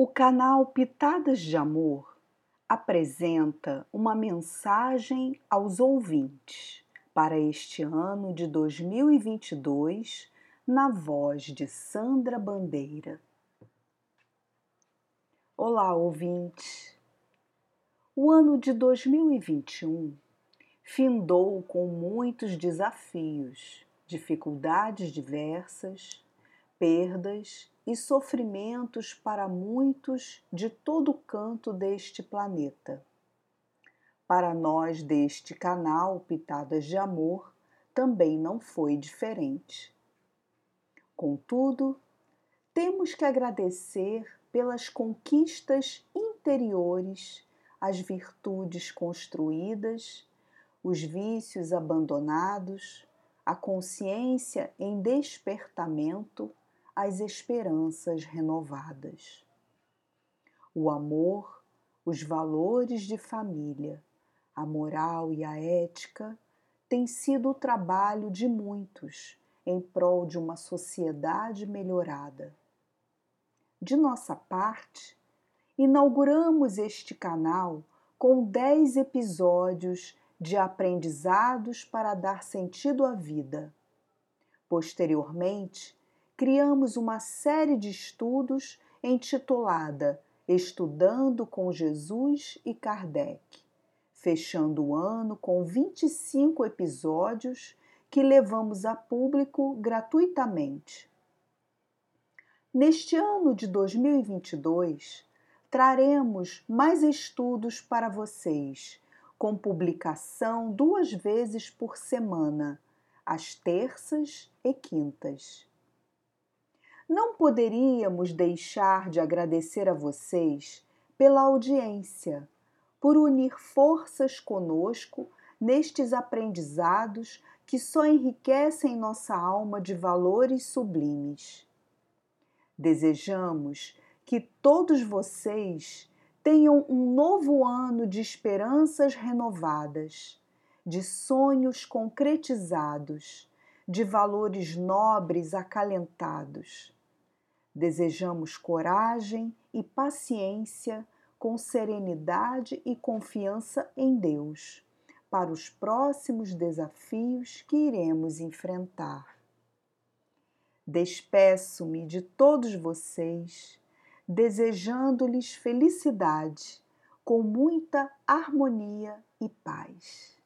O canal Pitadas de Amor apresenta uma mensagem aos ouvintes para este ano de 2022 na voz de Sandra Bandeira. Olá, ouvintes! O ano de 2021 findou com muitos desafios, dificuldades diversas, perdas e sofrimentos para muitos de todo canto deste planeta. Para nós deste canal Pitadas de Amor também não foi diferente. Contudo, temos que agradecer pelas conquistas interiores, as virtudes construídas, os vícios abandonados, a consciência em despertamento as esperanças renovadas. O amor, os valores de família, a moral e a ética têm sido o trabalho de muitos em prol de uma sociedade melhorada. De nossa parte, inauguramos este canal com dez episódios de aprendizados para dar sentido à vida. Posteriormente, criamos uma série de estudos intitulada Estudando com Jesus e Kardec, fechando o ano com 25 episódios que levamos a público gratuitamente. Neste ano de 2022, traremos mais estudos para vocês, com publicação duas vezes por semana, às terças e quintas. Não poderíamos deixar de agradecer a vocês pela audiência, por unir forças conosco nestes aprendizados que só enriquecem nossa alma de valores sublimes. Desejamos que todos vocês tenham um novo ano de esperanças renovadas, de sonhos concretizados, de valores nobres acalentados Desejamos coragem e paciência com serenidade e confiança em Deus para os próximos desafios que iremos enfrentar. Despeço-me de todos vocês, desejando-lhes felicidade, com muita harmonia e paz.